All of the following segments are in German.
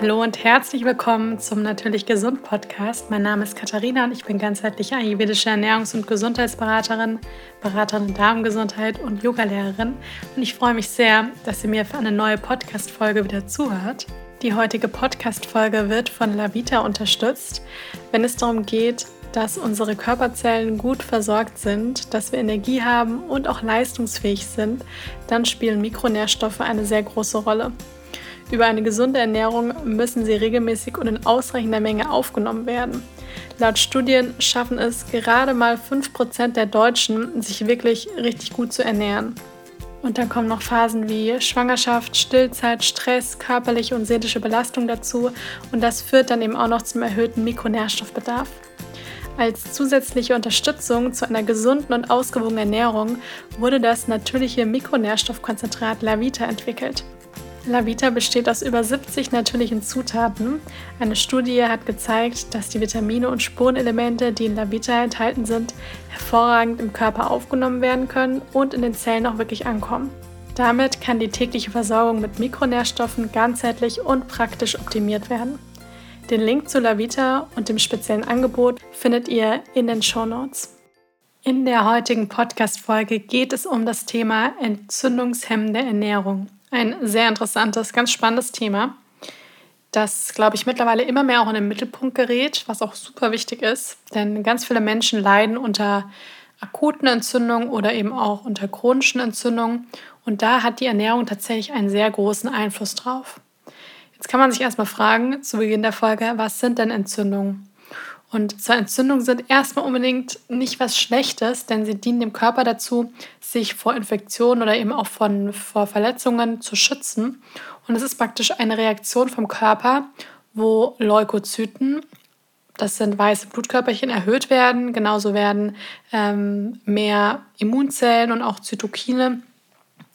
Hallo und herzlich willkommen zum Natürlich Gesund Podcast. Mein Name ist Katharina und ich bin ganzheitliche ayurvedische Ernährungs- und Gesundheitsberaterin, Beraterin Darmgesundheit und Yogalehrerin. Und ich freue mich sehr, dass ihr mir für eine neue Podcast-Folge wieder zuhört. Die heutige Podcast-Folge wird von Lavita unterstützt, wenn es darum geht, dass unsere Körperzellen gut versorgt sind, dass wir Energie haben und auch leistungsfähig sind, dann spielen Mikronährstoffe eine sehr große Rolle. Über eine gesunde Ernährung müssen sie regelmäßig und in ausreichender Menge aufgenommen werden. Laut Studien schaffen es gerade mal 5% der Deutschen, sich wirklich richtig gut zu ernähren. Und dann kommen noch Phasen wie Schwangerschaft, Stillzeit, Stress, körperliche und seelische Belastung dazu. Und das führt dann eben auch noch zum erhöhten Mikronährstoffbedarf. Als zusätzliche Unterstützung zu einer gesunden und ausgewogenen Ernährung wurde das natürliche Mikronährstoffkonzentrat Lavita entwickelt. Lavita besteht aus über 70 natürlichen Zutaten. Eine Studie hat gezeigt, dass die Vitamine und Spurenelemente, die in Lavita enthalten sind, hervorragend im Körper aufgenommen werden können und in den Zellen auch wirklich ankommen. Damit kann die tägliche Versorgung mit Mikronährstoffen ganzheitlich und praktisch optimiert werden. Den Link zu Lavita und dem speziellen Angebot findet ihr in den Show Notes. In der heutigen Podcast-Folge geht es um das Thema entzündungshemmende Ernährung. Ein sehr interessantes, ganz spannendes Thema, das, glaube ich, mittlerweile immer mehr auch in den Mittelpunkt gerät, was auch super wichtig ist, denn ganz viele Menschen leiden unter akuten Entzündungen oder eben auch unter chronischen Entzündungen und da hat die Ernährung tatsächlich einen sehr großen Einfluss drauf. Jetzt kann man sich erstmal fragen, zu Beginn der Folge, was sind denn Entzündungen? Und zur Entzündung sind erstmal unbedingt nicht was Schlechtes, denn sie dienen dem Körper dazu, sich vor Infektionen oder eben auch von, vor Verletzungen zu schützen. Und es ist praktisch eine Reaktion vom Körper, wo Leukozyten, das sind weiße Blutkörperchen, erhöht werden. Genauso werden ähm, mehr Immunzellen und auch Zytokine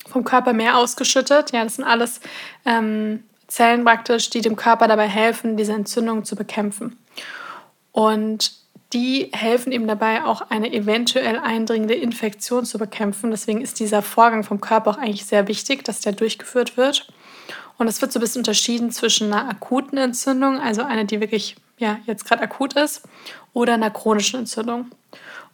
vom Körper mehr ausgeschüttet. Ja, das sind alles ähm, Zellen praktisch, die dem Körper dabei helfen, diese Entzündung zu bekämpfen. Und die helfen ihm dabei, auch eine eventuell eindringende Infektion zu bekämpfen. Deswegen ist dieser Vorgang vom Körper auch eigentlich sehr wichtig, dass der durchgeführt wird. Und es wird so ein bisschen unterschieden zwischen einer akuten Entzündung, also eine, die wirklich ja, jetzt gerade akut ist, oder einer chronischen Entzündung.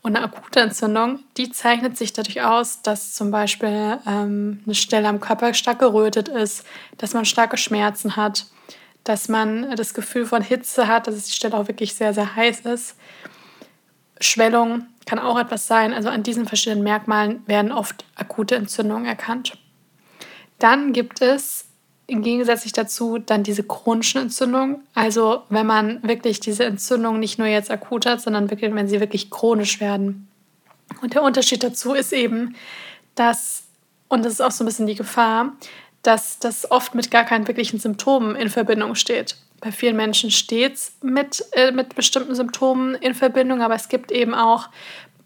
Und eine akute Entzündung, die zeichnet sich dadurch aus, dass zum Beispiel ähm, eine Stelle am Körper stark gerötet ist, dass man starke Schmerzen hat, dass man das Gefühl von Hitze hat, dass die Stelle auch wirklich sehr, sehr heiß ist. Schwellung kann auch etwas sein. Also an diesen verschiedenen Merkmalen werden oft akute Entzündungen erkannt. Dann gibt es im Gegensatz dazu dann diese chronischen Entzündungen. Also wenn man wirklich diese Entzündung nicht nur jetzt akut hat, sondern wirklich, wenn sie wirklich chronisch werden. Und der Unterschied dazu ist eben, dass, und das ist auch so ein bisschen die Gefahr, dass das oft mit gar keinen wirklichen Symptomen in Verbindung steht. Bei vielen Menschen steht es mit, äh, mit bestimmten Symptomen in Verbindung, aber es gibt eben auch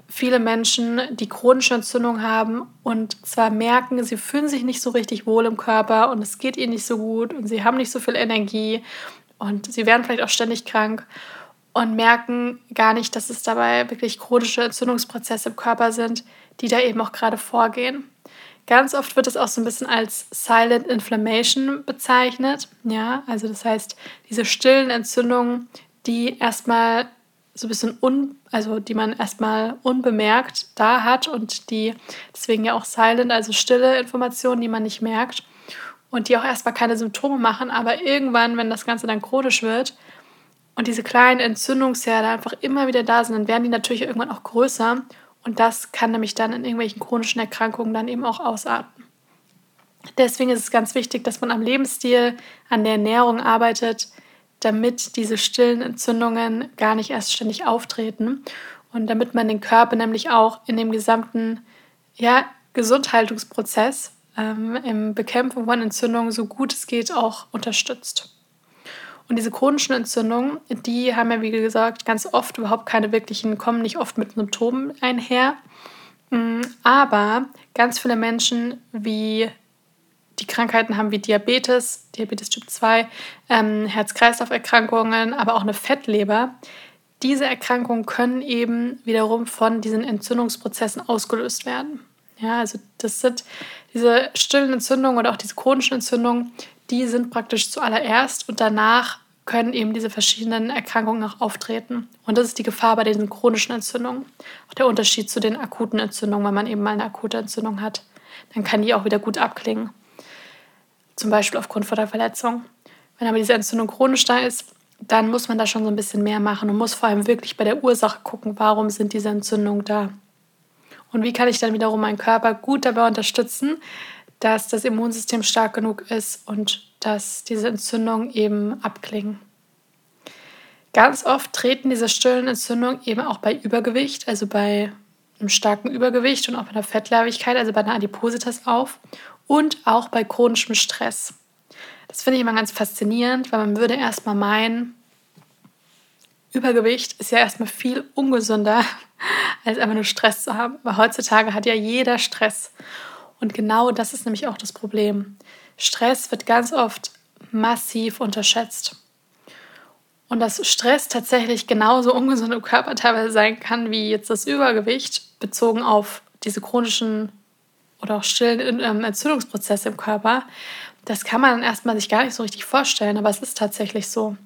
viele Menschen, die chronische Entzündung haben und zwar merken, sie fühlen sich nicht so richtig wohl im Körper und es geht ihnen nicht so gut und sie haben nicht so viel Energie und sie werden vielleicht auch ständig krank und merken gar nicht, dass es dabei wirklich chronische Entzündungsprozesse im Körper sind, die da eben auch gerade vorgehen. Ganz oft wird es auch so ein bisschen als Silent Inflammation bezeichnet. Ja, also das heißt, diese stillen Entzündungen, die erstmal so ein bisschen un, also die man erstmal unbemerkt da hat und die deswegen ja auch silent, also stille Informationen, die man nicht merkt und die auch erstmal keine Symptome machen, aber irgendwann, wenn das Ganze dann chronisch wird und diese kleinen Entzündungsherde einfach immer wieder da sind, dann werden die natürlich irgendwann auch größer und das kann nämlich dann in irgendwelchen chronischen Erkrankungen dann eben auch ausarten. Deswegen ist es ganz wichtig, dass man am Lebensstil, an der Ernährung arbeitet, damit diese stillen Entzündungen gar nicht erst ständig auftreten und damit man den Körper nämlich auch in dem gesamten ja, Gesundhaltungsprozess ähm, im Bekämpfen von Entzündungen so gut es geht auch unterstützt. Und diese chronischen Entzündungen, die haben ja, wie gesagt, ganz oft überhaupt keine wirklichen, kommen nicht oft mit Symptomen einher. Mm, aber ganz viele Menschen, wie die Krankheiten haben wie Diabetes, Diabetes Typ 2, ähm, Herz-Kreislauf-Erkrankungen, aber auch eine Fettleber. Diese Erkrankungen können eben wiederum von diesen Entzündungsprozessen ausgelöst werden. Ja, also das sind diese stillen Entzündungen oder auch diese chronischen Entzündungen, die sind praktisch zuallererst und danach können eben diese verschiedenen Erkrankungen auch auftreten. Und das ist die Gefahr bei diesen chronischen Entzündungen. Auch der Unterschied zu den akuten Entzündungen, wenn man eben mal eine akute Entzündung hat. Dann kann die auch wieder gut abklingen. Zum Beispiel aufgrund von der Verletzung. Wenn aber diese Entzündung chronisch da ist, dann muss man da schon so ein bisschen mehr machen und muss vor allem wirklich bei der Ursache gucken, warum sind diese Entzündungen da. Und wie kann ich dann wiederum meinen Körper gut dabei unterstützen, dass das Immunsystem stark genug ist und dass diese Entzündungen eben abklingen. Ganz oft treten diese stillen Entzündungen eben auch bei Übergewicht, also bei einem starken Übergewicht und auch bei einer Fettleibigkeit, also bei einer Adipositas auf und auch bei chronischem Stress. Das finde ich immer ganz faszinierend, weil man würde erstmal meinen, Übergewicht ist ja erstmal viel ungesünder, als einfach nur Stress zu haben. Weil heutzutage hat ja jeder Stress. Und genau das ist nämlich auch das Problem. Stress wird ganz oft massiv unterschätzt. Und dass Stress tatsächlich genauso ungesund im Körper teilweise sein kann wie jetzt das Übergewicht, bezogen auf diese chronischen oder auch stillen ähm, Entzündungsprozesse im Körper, das kann man erstmal sich gar nicht so richtig vorstellen, aber es ist tatsächlich so.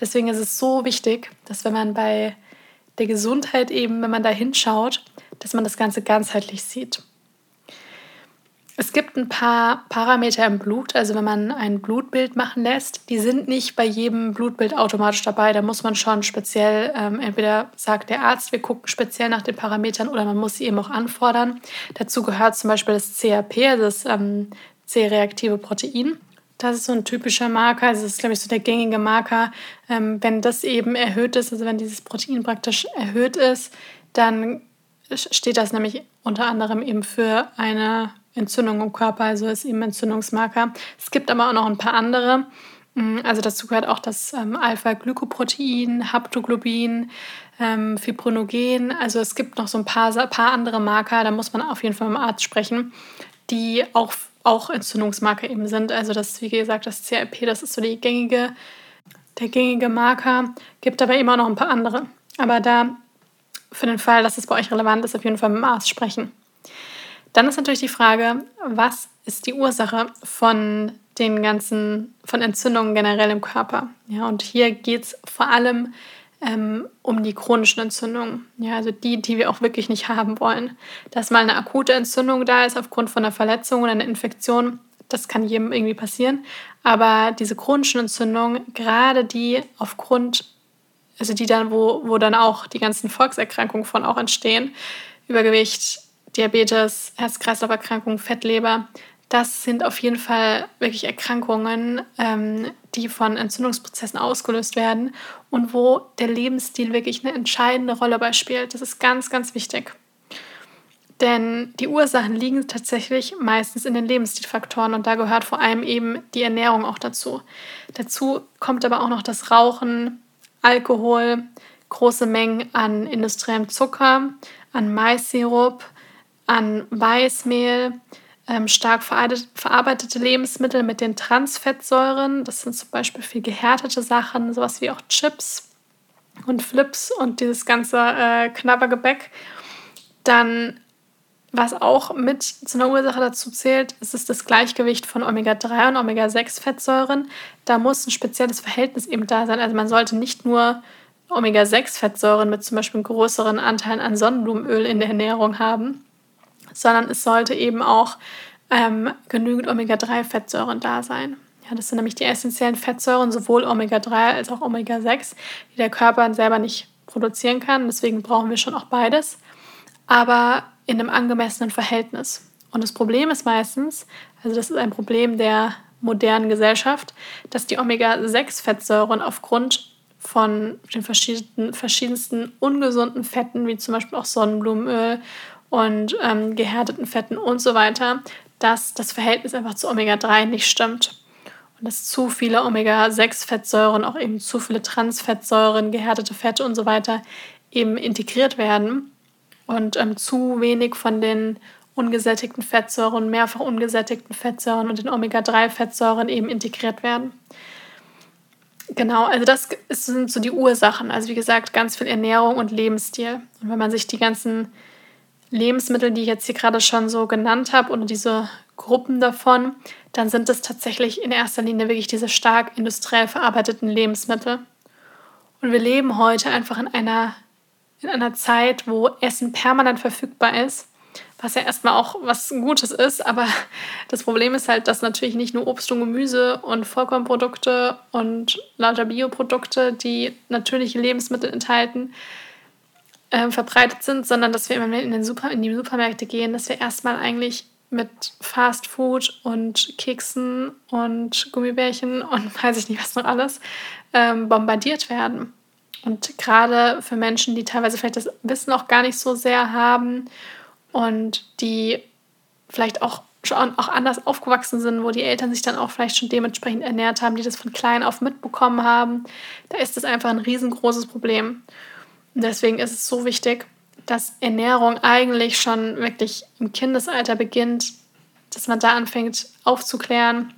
Deswegen ist es so wichtig, dass wenn man bei der Gesundheit eben, wenn man da hinschaut, dass man das Ganze ganzheitlich sieht. Es gibt ein paar Parameter im Blut, also wenn man ein Blutbild machen lässt, die sind nicht bei jedem Blutbild automatisch dabei. Da muss man schon speziell, ähm, entweder sagt der Arzt, wir gucken speziell nach den Parametern oder man muss sie eben auch anfordern. Dazu gehört zum Beispiel das CRP, also das ähm, C-reaktive Protein. Das ist so ein typischer Marker, also das ist, glaube ich, so der gängige Marker. Ähm, wenn das eben erhöht ist, also wenn dieses Protein praktisch erhöht ist, dann steht das nämlich unter anderem eben für eine Entzündung im Körper, also ist eben Entzündungsmarker. Es gibt aber auch noch ein paar andere. Mm, also dazu gehört auch das ähm, Alpha-Glykoprotein, Haptoglobin, ähm, Fibrinogen. Also es gibt noch so ein paar, paar andere Marker, da muss man auf jeden Fall mit dem Arzt sprechen, die auch, auch Entzündungsmarker eben sind. Also das, wie gesagt, das CRP, das ist so die gängige, der gängige Marker, gibt aber immer noch ein paar andere. Aber da für den Fall, dass es bei euch relevant ist, auf jeden Fall mit dem Arzt sprechen. Dann ist natürlich die Frage, was ist die Ursache von den ganzen, von Entzündungen generell im Körper? Ja, und hier geht es vor allem ähm, um die chronischen Entzündungen. Ja, also die, die wir auch wirklich nicht haben wollen. Dass mal eine akute Entzündung da ist aufgrund von einer Verletzung oder einer Infektion, das kann jedem irgendwie passieren. Aber diese chronischen Entzündungen, gerade die aufgrund, also die dann, wo, wo dann auch die ganzen Volkserkrankungen von auch entstehen, Übergewicht, Diabetes, Herz-Kreislauf-Erkrankungen, Fettleber, das sind auf jeden Fall wirklich Erkrankungen, ähm, die von Entzündungsprozessen ausgelöst werden und wo der Lebensstil wirklich eine entscheidende Rolle bei spielt. Das ist ganz, ganz wichtig. Denn die Ursachen liegen tatsächlich meistens in den Lebensstilfaktoren und da gehört vor allem eben die Ernährung auch dazu. Dazu kommt aber auch noch das Rauchen, Alkohol, große Mengen an industriellem Zucker, an Maissirup, an Weißmehl, ähm, stark verarbeitete Lebensmittel mit den Transfettsäuren. Das sind zum Beispiel viel gehärtete Sachen, sowas wie auch Chips und Flips und dieses ganze äh, Knabbergebäck. Dann, was auch mit zu einer Ursache dazu zählt, ist, ist das Gleichgewicht von Omega-3 und Omega-6-Fettsäuren. Da muss ein spezielles Verhältnis eben da sein. Also man sollte nicht nur Omega-6-Fettsäuren mit zum Beispiel größeren Anteilen an Sonnenblumenöl in der Ernährung haben, sondern es sollte eben auch ähm, genügend Omega-3-Fettsäuren da sein. Ja, das sind nämlich die essentiellen Fettsäuren, sowohl Omega-3 als auch Omega-6, die der Körper selber nicht produzieren kann. Deswegen brauchen wir schon auch beides, aber in einem angemessenen Verhältnis. Und das Problem ist meistens, also das ist ein Problem der modernen Gesellschaft, dass die Omega-6-Fettsäuren aufgrund von den verschiedensten, verschiedensten ungesunden Fetten, wie zum Beispiel auch Sonnenblumenöl und ähm, gehärteten Fetten und so weiter, dass das Verhältnis einfach zu Omega-3 nicht stimmt. Und dass zu viele Omega-6-Fettsäuren, auch eben zu viele Transfettsäuren, gehärtete Fette und so weiter eben integriert werden und ähm, zu wenig von den ungesättigten Fettsäuren, mehrfach ungesättigten Fettsäuren und den Omega-3-Fettsäuren eben integriert werden. Genau, also das sind so die Ursachen. Also wie gesagt, ganz viel Ernährung und Lebensstil. Und wenn man sich die ganzen Lebensmittel, die ich jetzt hier gerade schon so genannt habe, oder diese Gruppen davon, dann sind es tatsächlich in erster Linie wirklich diese stark industriell verarbeiteten Lebensmittel. Und wir leben heute einfach in einer, in einer Zeit, wo Essen permanent verfügbar ist, was ja erstmal auch was Gutes ist, aber das Problem ist halt, dass natürlich nicht nur Obst und Gemüse und Vollkornprodukte und lauter Bioprodukte, die natürliche Lebensmittel enthalten, äh, verbreitet sind, sondern dass wir, wir in, den Super, in die Supermärkte gehen, dass wir erstmal eigentlich mit Fast Food und Keksen und Gummibärchen und weiß ich nicht was noch alles ähm, bombardiert werden. Und gerade für Menschen, die teilweise vielleicht das Wissen auch gar nicht so sehr haben und die vielleicht auch schon auch anders aufgewachsen sind, wo die Eltern sich dann auch vielleicht schon dementsprechend ernährt haben, die das von klein auf mitbekommen haben, da ist das einfach ein riesengroßes Problem. Deswegen ist es so wichtig, dass Ernährung eigentlich schon wirklich im Kindesalter beginnt, dass man da anfängt aufzuklären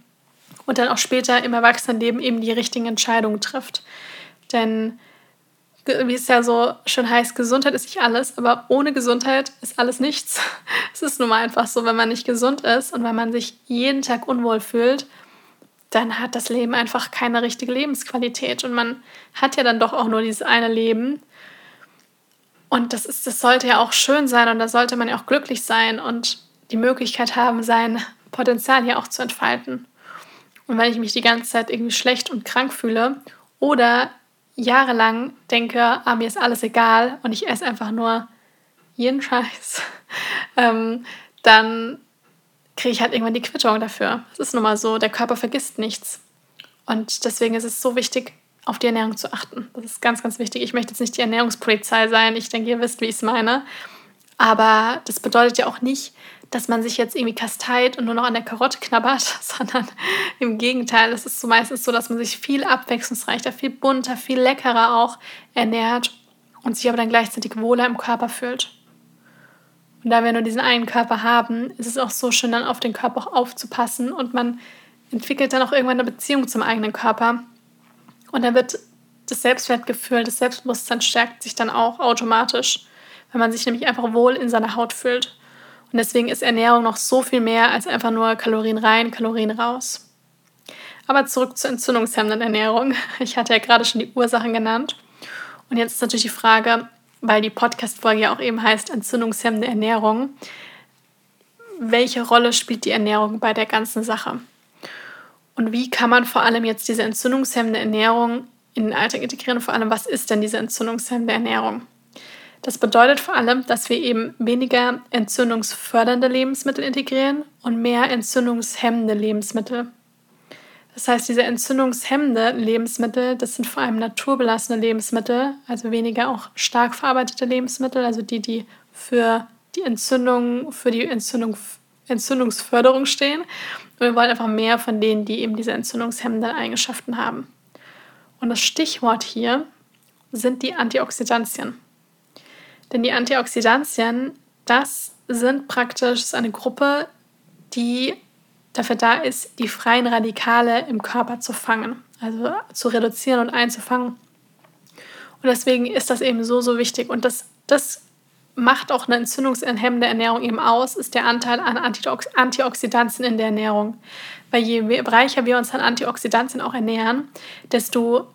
und dann auch später im Erwachsenenleben eben die richtigen Entscheidungen trifft. Denn wie es ja so schön heißt, Gesundheit ist nicht alles, aber ohne Gesundheit ist alles nichts. Es ist nun mal einfach so, wenn man nicht gesund ist und wenn man sich jeden Tag unwohl fühlt, dann hat das Leben einfach keine richtige Lebensqualität und man hat ja dann doch auch nur dieses eine Leben und das, ist, das sollte ja auch schön sein und da sollte man ja auch glücklich sein und die Möglichkeit haben, sein Potenzial hier auch zu entfalten. Und wenn ich mich die ganze Zeit irgendwie schlecht und krank fühle oder jahrelang denke, ah, mir ist alles egal und ich esse einfach nur jeden Scheiß, ähm, dann kriege ich halt irgendwann die Quittung dafür. Es ist nun mal so, der Körper vergisst nichts. Und deswegen ist es so wichtig, auf die Ernährung zu achten. Das ist ganz, ganz wichtig. Ich möchte jetzt nicht die Ernährungspolizei sein. Ich denke, ihr wisst, wie ich es meine. Aber das bedeutet ja auch nicht, dass man sich jetzt irgendwie kasteit und nur noch an der Karotte knabbert, sondern im Gegenteil, es ist so meistens so, dass man sich viel abwechslungsreicher, viel bunter, viel leckerer auch ernährt und sich aber dann gleichzeitig wohler im Körper fühlt. Und da wir nur diesen einen Körper haben, ist es auch so schön, dann auf den Körper auch aufzupassen und man entwickelt dann auch irgendwann eine Beziehung zum eigenen Körper und dann wird das Selbstwertgefühl, das Selbstbewusstsein stärkt sich dann auch automatisch, wenn man sich nämlich einfach wohl in seiner Haut fühlt. Und deswegen ist Ernährung noch so viel mehr als einfach nur Kalorien rein, Kalorien raus. Aber zurück zur entzündungshemmenden Ernährung. Ich hatte ja gerade schon die Ursachen genannt. Und jetzt ist natürlich die Frage, weil die Podcast-Folge ja auch eben heißt entzündungshemmende Ernährung, welche Rolle spielt die Ernährung bei der ganzen Sache? Und wie kann man vor allem jetzt diese entzündungshemmende Ernährung in den Alltag integrieren? Vor allem, was ist denn diese entzündungshemmende Ernährung? Das bedeutet vor allem, dass wir eben weniger entzündungsfördernde Lebensmittel integrieren und mehr entzündungshemmende Lebensmittel. Das heißt, diese entzündungshemmende Lebensmittel, das sind vor allem naturbelassene Lebensmittel, also weniger auch stark verarbeitete Lebensmittel, also die, die für die Entzündung, für die Entzündung, Entzündungsförderung stehen und wir wollen einfach mehr von denen, die eben diese entzündungshemmenden Eigenschaften haben. Und das Stichwort hier sind die Antioxidantien. Denn die Antioxidantien, das sind praktisch eine Gruppe, die dafür da ist, die freien Radikale im Körper zu fangen, also zu reduzieren und einzufangen. Und deswegen ist das eben so, so wichtig. Und das, das macht auch eine entzündungshemmende Ernährung eben aus, ist der Anteil an Antioxidantien in der Ernährung. Weil je reicher wir uns an Antioxidantien auch ernähren, desto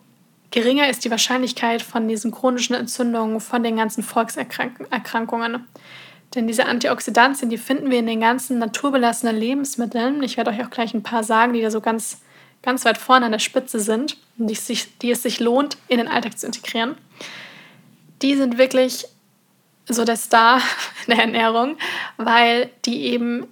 geringer ist die Wahrscheinlichkeit von diesen chronischen Entzündungen, von den ganzen Volkserkrankungen. Denn diese Antioxidantien, die finden wir in den ganzen naturbelassenen Lebensmitteln. Ich werde euch auch gleich ein paar sagen, die da so ganz, ganz weit vorne an der Spitze sind und die, sich, die es sich lohnt, in den Alltag zu integrieren. Die sind wirklich so der Star in der Ernährung, weil die eben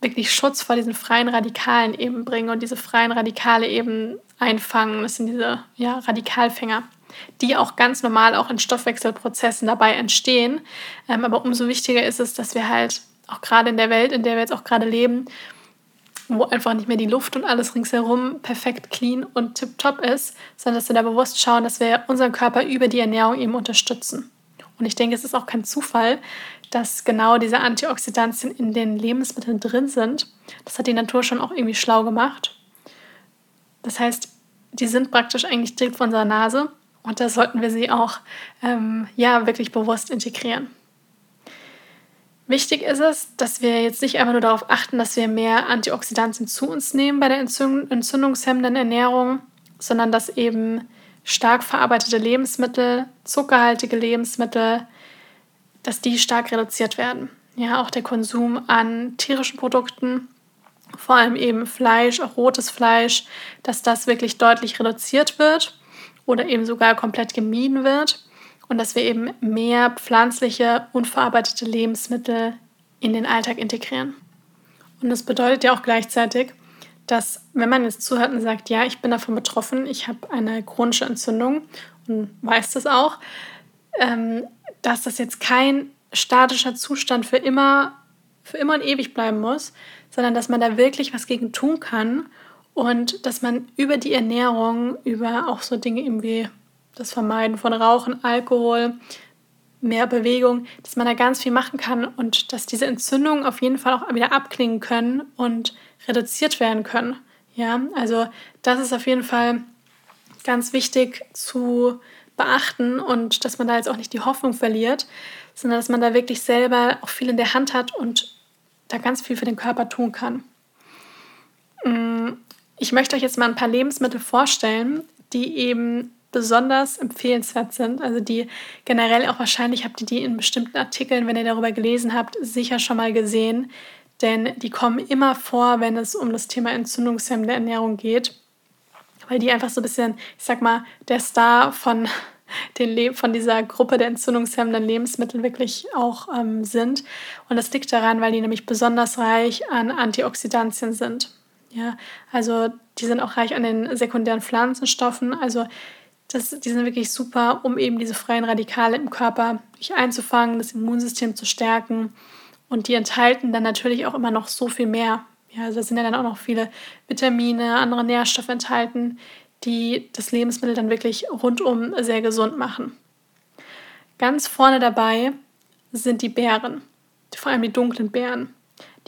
wirklich Schutz vor diesen freien Radikalen eben bringen und diese freien Radikale eben einfangen. Das sind diese ja, Radikalfänger, die auch ganz normal auch in Stoffwechselprozessen dabei entstehen. Ähm, aber umso wichtiger ist es, dass wir halt auch gerade in der Welt, in der wir jetzt auch gerade leben, wo einfach nicht mehr die Luft und alles ringsherum perfekt clean und tipptopp ist, sondern dass wir da bewusst schauen, dass wir unseren Körper über die Ernährung eben unterstützen. Und ich denke, es ist auch kein Zufall, dass genau diese Antioxidantien in den Lebensmitteln drin sind. Das hat die Natur schon auch irgendwie schlau gemacht. Das heißt, die sind praktisch eigentlich direkt vor unserer Nase und da sollten wir sie auch ähm, ja, wirklich bewusst integrieren. Wichtig ist es, dass wir jetzt nicht einfach nur darauf achten, dass wir mehr Antioxidantien zu uns nehmen bei der entzündungshemmenden Ernährung, sondern dass eben stark verarbeitete Lebensmittel, zuckerhaltige Lebensmittel, dass die stark reduziert werden. Ja, auch der Konsum an tierischen Produkten, vor allem eben Fleisch, auch rotes Fleisch, dass das wirklich deutlich reduziert wird oder eben sogar komplett gemieden wird und dass wir eben mehr pflanzliche, unverarbeitete Lebensmittel in den Alltag integrieren. Und das bedeutet ja auch gleichzeitig, dass wenn man jetzt zuhört und sagt, ja, ich bin davon betroffen, ich habe eine chronische Entzündung und weiß das auch, ähm, dass das jetzt kein statischer Zustand für immer, für immer und ewig bleiben muss, sondern dass man da wirklich was gegen tun kann und dass man über die Ernährung, über auch so Dinge eben wie das Vermeiden von Rauchen, Alkohol, mehr Bewegung, dass man da ganz viel machen kann und dass diese Entzündungen auf jeden Fall auch wieder abklingen können und reduziert werden können. Ja, also das ist auf jeden Fall ganz wichtig zu beachten und dass man da jetzt auch nicht die Hoffnung verliert, sondern dass man da wirklich selber auch viel in der Hand hat und da ganz viel für den Körper tun kann. Mm, ich möchte euch jetzt mal ein paar Lebensmittel vorstellen, die eben besonders empfehlenswert sind, also die generell auch wahrscheinlich habt ihr die in bestimmten Artikeln, wenn ihr darüber gelesen habt, sicher schon mal gesehen, denn die kommen immer vor, wenn es um das Thema entzündungshemmende Ernährung geht, weil die einfach so ein bisschen, ich sag mal, der Star von den Le von dieser Gruppe der entzündungshemmenden Lebensmittel wirklich auch ähm, sind. Und das liegt daran, weil die nämlich besonders reich an Antioxidantien sind. Ja, also die sind auch reich an den sekundären Pflanzenstoffen. Also das, die sind wirklich super, um eben diese freien Radikale im Körper einzufangen, das Immunsystem zu stärken. Und die enthalten dann natürlich auch immer noch so viel mehr. Ja, also da sind ja dann auch noch viele Vitamine, andere Nährstoffe enthalten, die das Lebensmittel dann wirklich rundum sehr gesund machen. Ganz vorne dabei sind die Beeren, vor allem die dunklen Beeren.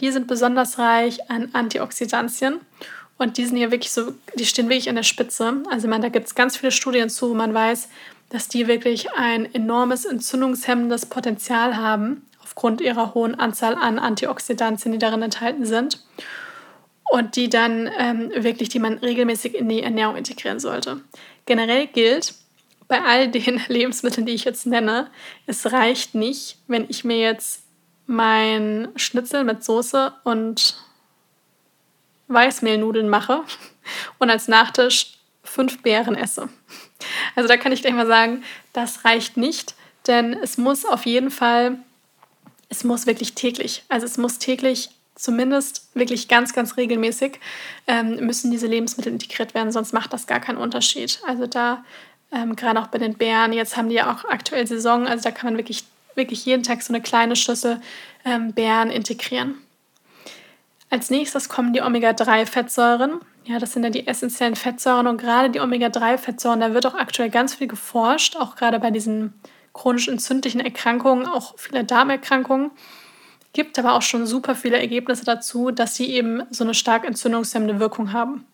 Die sind besonders reich an Antioxidantien und die sind hier wirklich so, die stehen wirklich an der Spitze. Also man, da gibt es ganz viele Studien zu, wo man weiß, dass die wirklich ein enormes entzündungshemmendes Potenzial haben, aufgrund ihrer hohen Anzahl an Antioxidantien, die darin enthalten sind. Und die dann ähm, wirklich, die man regelmäßig in die Ernährung integrieren sollte. Generell gilt, bei all den Lebensmitteln, die ich jetzt nenne, es reicht nicht, wenn ich mir jetzt mein Schnitzel mit Soße und Weißmehlnudeln mache und als Nachtisch fünf Beeren esse. Also da kann ich gleich mal sagen, das reicht nicht, denn es muss auf jeden Fall, es muss wirklich täglich, also es muss täglich zumindest wirklich ganz, ganz regelmäßig ähm, müssen diese Lebensmittel integriert werden, sonst macht das gar keinen Unterschied. Also da ähm, gerade auch bei den Beeren, jetzt haben die ja auch aktuell Saison, also da kann man wirklich, wirklich jeden Tag so eine kleine Schüssel ähm, Beeren integrieren. Als nächstes kommen die Omega-3-Fettsäuren. Ja, das sind ja die essentiellen Fettsäuren und gerade die Omega-3-Fettsäuren, da wird auch aktuell ganz viel geforscht, auch gerade bei diesen chronisch entzündlichen Erkrankungen, auch viele Darmerkrankungen. Gibt aber auch schon super viele Ergebnisse dazu, dass sie eben so eine stark entzündungshemmende Wirkung haben.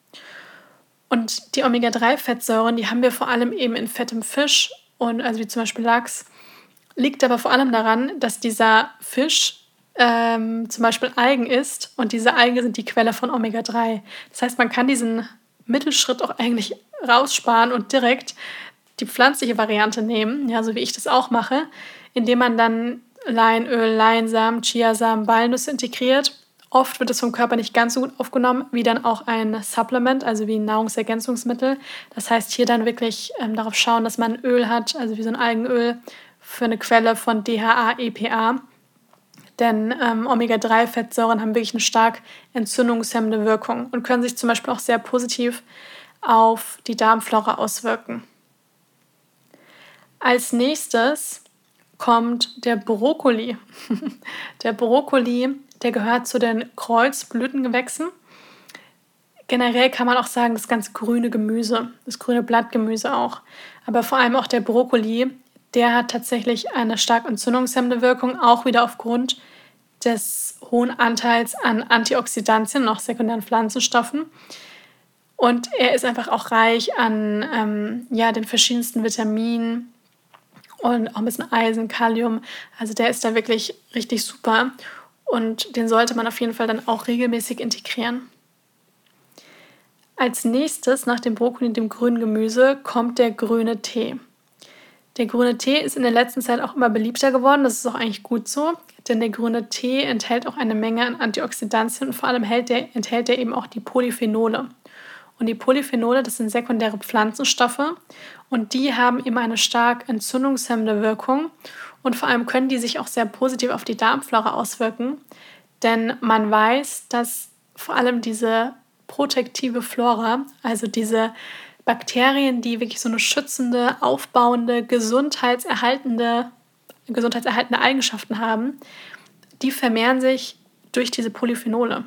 Und die Omega-3-Fettsäuren, die haben wir vor allem eben in fettem Fisch und also wie zum Beispiel Lachs. Liegt aber vor allem daran, dass dieser Fisch ähm, zum Beispiel Algen isst und diese Algen sind die Quelle von Omega-3. Das heißt, man kann diesen Mittelschritt auch eigentlich raussparen und direkt die pflanzliche Variante nehmen, ja, so wie ich das auch mache, indem man dann Leinöl, Leinsamen, Chiasamen, Walnüsse integriert. Oft wird es vom Körper nicht ganz so gut aufgenommen wie dann auch ein Supplement, also wie ein Nahrungsergänzungsmittel. Das heißt, hier dann wirklich ähm, darauf schauen, dass man Öl hat, also wie so ein Algenöl für eine Quelle von DHA, EPA. Denn ähm, Omega-3-Fettsäuren haben wirklich eine stark entzündungshemmende Wirkung und können sich zum Beispiel auch sehr positiv auf die Darmflora auswirken. Als nächstes kommt der Brokkoli. der Brokkoli, der gehört zu den Kreuzblütengewächsen. Generell kann man auch sagen, das ganze grüne Gemüse, das grüne Blattgemüse auch. Aber vor allem auch der Brokkoli, der hat tatsächlich eine stark entzündungshemmende Wirkung, auch wieder aufgrund des hohen Anteils an Antioxidantien und auch sekundären Pflanzenstoffen. Und er ist einfach auch reich an ähm, ja, den verschiedensten Vitaminen und auch ein bisschen Eisen, Kalium. Also der ist da wirklich richtig super und den sollte man auf jeden Fall dann auch regelmäßig integrieren. Als nächstes nach dem Brokkoli und dem grünen Gemüse kommt der grüne Tee. Der grüne Tee ist in der letzten Zeit auch immer beliebter geworden. Das ist auch eigentlich gut so, denn der grüne Tee enthält auch eine Menge an Antioxidantien und vor allem der, enthält er eben auch die Polyphenole. Und die Polyphenole, das sind sekundäre Pflanzenstoffe und die haben eben eine stark entzündungshemmende Wirkung und vor allem können die sich auch sehr positiv auf die Darmflora auswirken, denn man weiß, dass vor allem diese protektive Flora, also diese Bakterien, die wirklich so eine schützende, aufbauende, gesundheitserhaltende, gesundheitserhaltende Eigenschaften haben, die vermehren sich durch diese Polyphenole.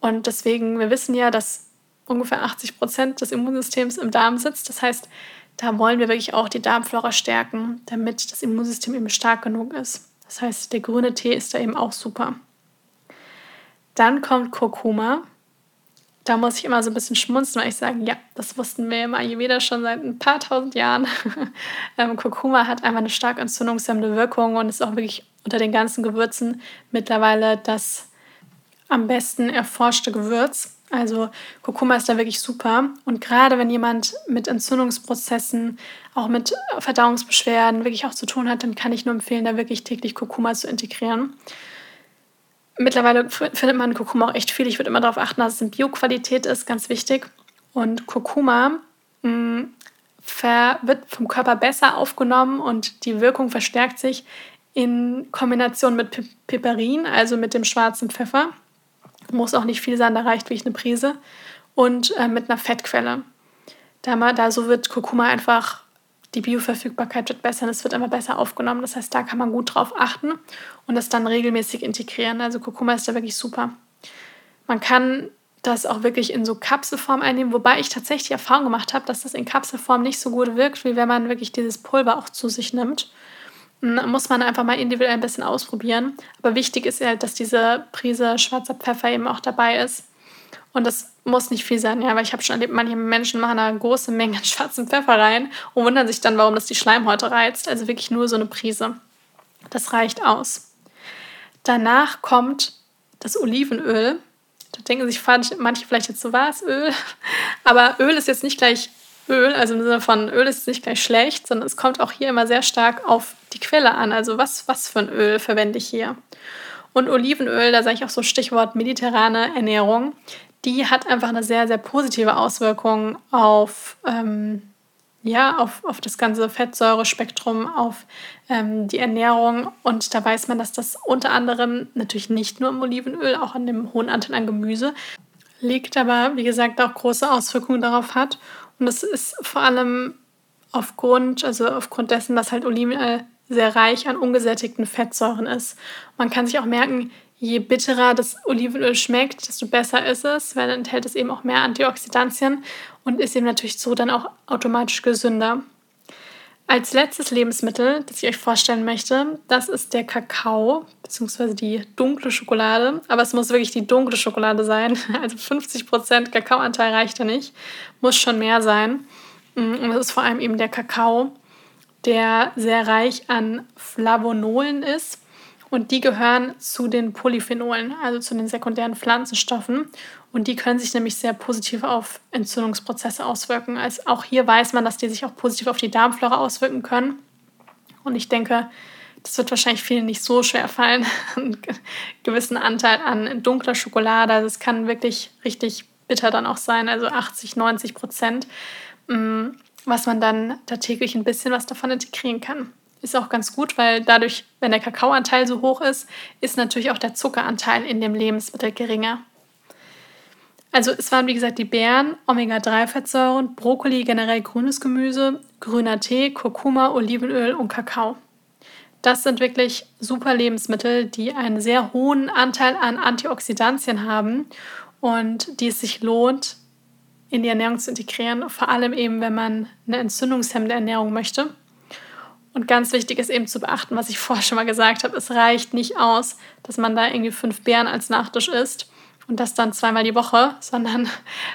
Und deswegen, wir wissen ja, dass ungefähr 80 Prozent des Immunsystems im Darm sitzt. Das heißt, da wollen wir wirklich auch die Darmflora stärken, damit das Immunsystem eben stark genug ist. Das heißt, der grüne Tee ist da eben auch super. Dann kommt Kurkuma da muss ich immer so ein bisschen schmunzeln, weil ich sage, ja, das wussten wir im Ayurveda schon seit ein paar tausend Jahren. ähm, Kurkuma hat einfach eine stark entzündungshemmende Wirkung und ist auch wirklich unter den ganzen Gewürzen mittlerweile das am besten erforschte Gewürz. Also Kurkuma ist da wirklich super. Und gerade wenn jemand mit Entzündungsprozessen, auch mit Verdauungsbeschwerden wirklich auch zu tun hat, dann kann ich nur empfehlen, da wirklich täglich Kurkuma zu integrieren. Mittlerweile findet man Kurkuma auch echt viel. Ich würde immer darauf achten, dass es in Bioqualität ist, ganz wichtig. Und Kurkuma mh, mm, wird vom Körper besser aufgenommen und die Wirkung verstärkt sich in Kombination mit Piperin, also mit dem schwarzen Pfeffer. Muss auch nicht viel sein, da reicht wirklich eine Prise. Und äh, mit einer Fettquelle. Da, da so wird Kurkuma einfach die Bioverfügbarkeit wird besser und es wird immer besser aufgenommen. Das heißt, da kann man gut drauf achten und das dann regelmäßig integrieren. Also Kurkuma ist da wirklich super. Man kann das auch wirklich in so Kapselform einnehmen, wobei ich tatsächlich die Erfahrung gemacht habe, dass das in Kapselform nicht so gut wirkt, wie wenn man wirklich dieses Pulver auch zu sich nimmt. Da hm, muss man einfach mal individuell ein bisschen ausprobieren. Aber wichtig ist halt, dass diese Prise schwarzer Pfeffer eben auch dabei ist. Und das muss nicht viel sein, ja, weil ich habe schon erlebt, manche Menschen machen da große Mengen schwarzen Pfeffer rein und wundern sich dann, warum das die Schleimhäute reizt. Also wirklich nur so eine Prise. Das reicht aus. Danach kommt das Olivenöl. Da denken sich manche vielleicht jetzt so, was, Öl? Aber Öl ist jetzt nicht gleich Öl, also im Sinne von Öl ist nicht gleich schlecht, sondern es kommt auch hier immer sehr stark auf die Quelle an. Also was, was für ein Öl verwende ich hier? Und Olivenöl, da sage ich auch so Stichwort mediterrane Ernährung die hat einfach eine sehr, sehr positive Auswirkung auf, ähm, ja, auf, auf das ganze Fettsäurespektrum, auf ähm, die Ernährung. Und da weiß man, dass das unter anderem natürlich nicht nur im Olivenöl, auch an dem hohen Anteil an Gemüse liegt, aber wie gesagt auch große Auswirkungen darauf hat. Und das ist vor allem aufgrund, also aufgrund dessen, dass halt Olivenöl sehr reich an ungesättigten Fettsäuren ist. Man kann sich auch merken, je bitterer das Olivenöl schmeckt, desto besser ist es, weil dann enthält es eben auch mehr Antioxidantien und ist eben natürlich so dann auch automatisch gesünder. Als letztes Lebensmittel, das ich euch vorstellen möchte, das ist der Kakao bzw. die dunkle Schokolade. Aber es muss wirklich die dunkle Schokolade sein. Also 50% Kakaoanteil reicht ja nicht, muss schon mehr sein. Mm, und das ist vor allem eben der Kakao, der sehr reich an Flavonolen ist und die gehören zu den Polyphenolen, also zu den sekundären Pflanzenstoffen. Und die können sich nämlich sehr positiv auf Entzündungsprozesse auswirken. Also auch hier weiß man, dass die sich auch positiv auf die Darmflora auswirken können. Und ich denke, das wird wahrscheinlich vielen nicht so schwer fallen, einen gewissen Anteil an dunkler Schokolade. Also es kann wirklich richtig bitter dann auch sein, also 80, 90 Prozent, mm, was man dann da täglich ein bisschen was davon integrieren kann. Ist auch ganz gut, weil dadurch, wenn der Kakaoanteil so hoch ist, ist natürlich auch der Zuckeranteil in dem Lebensmittel geringer. Also es waren wie gesagt die Beeren, Omega-3-Fettsäuren, Brokkoli, generell grünes Gemüse, grüner Tee, Kurkuma, Olivenöl und Kakao. Das sind wirklich super Lebensmittel, die einen sehr hohen Anteil an Antioxidantien haben und die es sich lohnt, in die Ernährung zu integrieren, vor allem eben, wenn man eine entzündungshemmende Ernährung möchte. Und ganz wichtig ist eben zu beachten, was ich vorher schon mal gesagt habe, es reicht nicht aus, dass man da irgendwie fünf Beeren als Nachtisch isst und das dann zweimal die Woche, sondern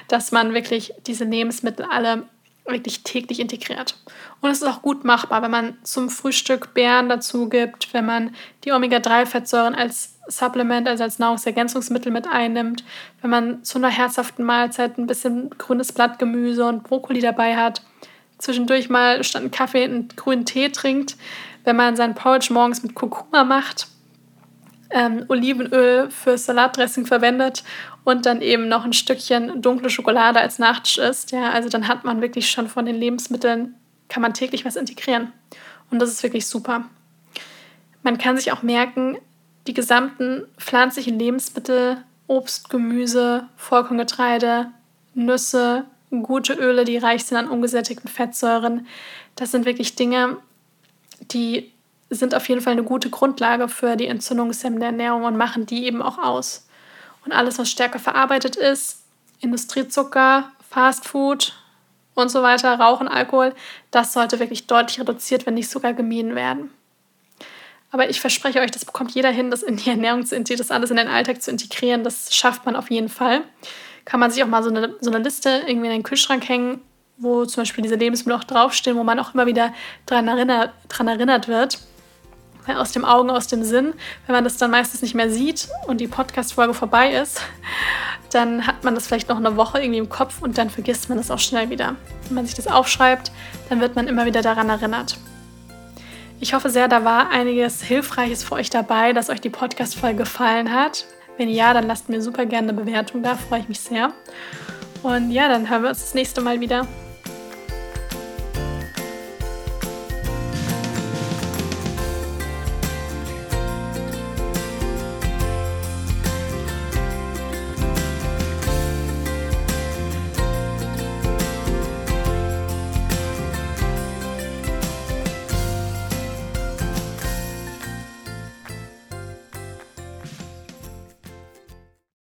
dass man wirklich diese Lebensmittel alle wirklich täglich integriert. Und es ist auch gut machbar, wenn man zum Frühstück Beeren dazu gibt, wenn man die Omega-3-Fettsäuren als Supplement, also als Nahrungsergänzungsmittel mit einnimmt, wenn man zu einer herzhaften Mahlzeit ein bisschen grünes Blattgemüse und Brokkoli dabei hat, zwischendurch mal statt einen Kaffee einen grünen Tee trinkt, wenn man sein Porridge morgens mit Kurkuma macht, ähm, Olivenöl fürs Salatdressing verwendet und dann eben noch ein Stückchen dunkle Schokolade als Nachtisch isst, ja, also dann hat man wirklich schon von den Lebensmitteln, kann man täglich was integrieren. Und das ist wirklich super. Man kann sich auch merken, die gesamten pflanzlichen Lebensmittel, Obst, Gemüse, Vollkorngetreide, Nüsse, gute Öle, die reich sind an ungesättigten Fettsäuren, das sind wirklich Dinge, die sind auf jeden Fall eine gute Grundlage für die entzündungshemmende Ernährung und machen die eben auch aus. Und alles, was stärker verarbeitet ist, Industriezucker, Fastfood und so weiter, Rauchen, Alkohol, das sollte wirklich deutlich reduziert, wenn nicht sogar gemieden werden. Aber ich verspreche euch, das bekommt jeder hin, das in die Ernährung zu integrieren, das alles in den Alltag zu integrieren. Das schafft man auf jeden Fall. Kann man sich auch mal so eine, so eine Liste irgendwie in den Kühlschrank hängen, wo zum Beispiel diese Lebensmittel auch draufstehen, wo man auch immer wieder daran erinnert, dran erinnert wird aus dem Augen, aus dem Sinn. Wenn man das dann meistens nicht mehr sieht und die Podcast-Folge vorbei ist, dann hat man das vielleicht noch eine Woche irgendwie im Kopf und dann vergisst man das auch schnell wieder. Wenn man sich das aufschreibt, dann wird man immer wieder daran erinnert. Ich hoffe sehr, da war einiges Hilfreiches für euch dabei, dass euch die Podcast-Folge gefallen hat. Wenn ja, dann lasst mir super gerne eine Bewertung da, freue ich mich sehr. Und ja, dann hören wir uns das nächste Mal wieder.